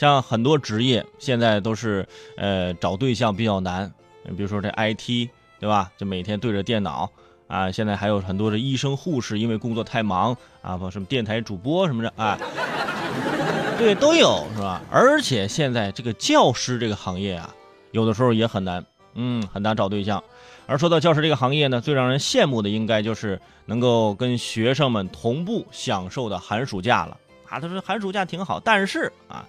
像很多职业现在都是呃找对象比较难，比如说这 IT 对吧？就每天对着电脑啊。现在还有很多的医生、护士，因为工作太忙啊，不什么电台主播什么的啊，对都有是吧？而且现在这个教师这个行业啊，有的时候也很难，嗯，很难找对象。而说到教师这个行业呢，最让人羡慕的应该就是能够跟学生们同步享受的寒暑假了啊。他说寒暑假挺好，但是啊，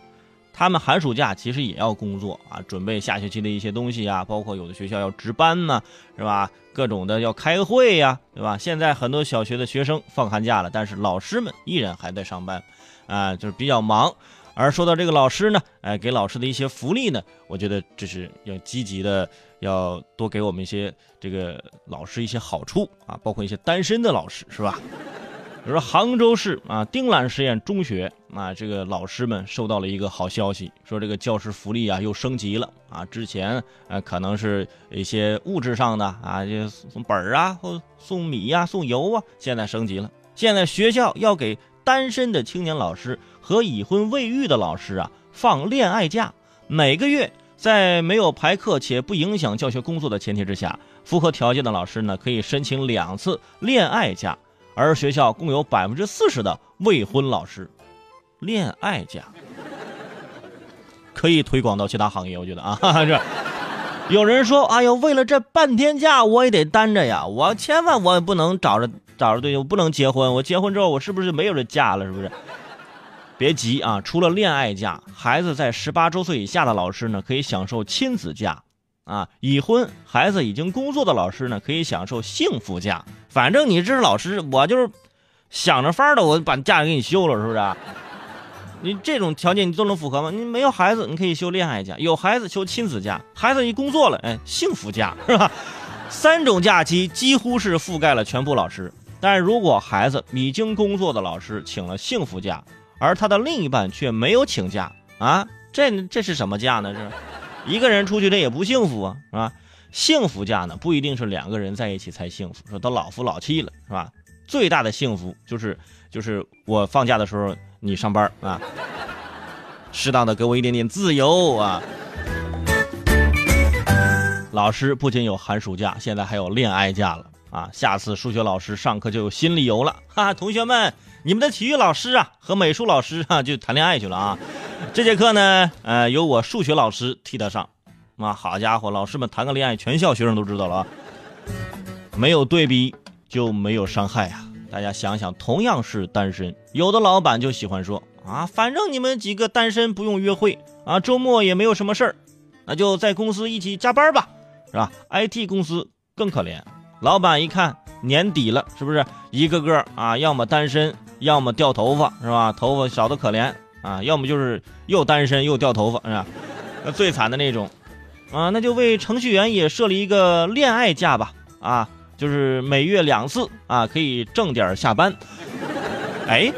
他们寒暑假其实也要工作啊，准备下学期的一些东西啊，包括有的学校要值班呢，是吧？各种的要开会呀，对吧？现在很多小学的学生放寒假了，但是老师们依然还在上班，啊，就是比较忙。而说到这个老师呢，哎，给老师的一些福利呢，我觉得这是要积极的，要多给我们一些这个老师一些好处啊，包括一些单身的老师，是吧？比如说杭州市啊丁兰实验中学啊，这个老师们收到了一个好消息，说这个教师福利啊又升级了啊，之前呃可能是一些物质上的啊，就送本儿啊或送米呀送油啊，现在升级了，现在学校要给单身的青年老师。和已婚未育的老师啊，放恋爱假，每个月在没有排课且不影响教学工作的前提之下，符合条件的老师呢，可以申请两次恋爱假。而学校共有百分之四十的未婚老师，恋爱假可以推广到其他行业。我觉得啊，这有人说，哎呦，为了这半天假，我也得担着呀，我千万我也不能找着找着对象，我不能结婚，我结婚之后，我是不是就没有这假了？是不是？别急啊！除了恋爱假，孩子在十八周岁以下的老师呢，可以享受亲子假，啊，已婚孩子已经工作的老师呢，可以享受幸福假。反正你这是老师，我就是想着法儿的，我把假给你休了，是不是？你这种条件你都能符合吗？你没有孩子，你可以休恋爱假；有孩子休亲子假；孩子一工作了，哎，幸福假是吧？三种假期几乎是覆盖了全部老师。但是如果孩子已经工作的老师请了幸福假，而他的另一半却没有请假啊，这这是什么假呢？是一个人出去，这也不幸福啊，是吧？幸福假呢，不一定是两个人在一起才幸福，说都老夫老妻了，是吧？最大的幸福就是就是我放假的时候你上班啊，适当的给我一点点自由啊。老师不仅有寒暑假，现在还有恋爱假了啊！下次数学老师上课就有新理由了，哈哈，同学们。你们的体育老师啊和美术老师啊就谈恋爱去了啊，这节课呢，呃，由我数学老师替他上，啊，好家伙，老师们谈个恋爱，全校学生都知道了啊，没有对比就没有伤害啊，大家想想，同样是单身，有的老板就喜欢说啊，反正你们几个单身不用约会啊，周末也没有什么事儿，那就在公司一起加班吧，是吧？IT 公司更可怜，老板一看年底了，是不是一个个啊，要么单身。要么掉头发是吧？头发少的可怜啊！要么就是又单身又掉头发是吧？那最惨的那种啊，那就为程序员也设立一个恋爱假吧啊，就是每月两次啊，可以正点下班。哎。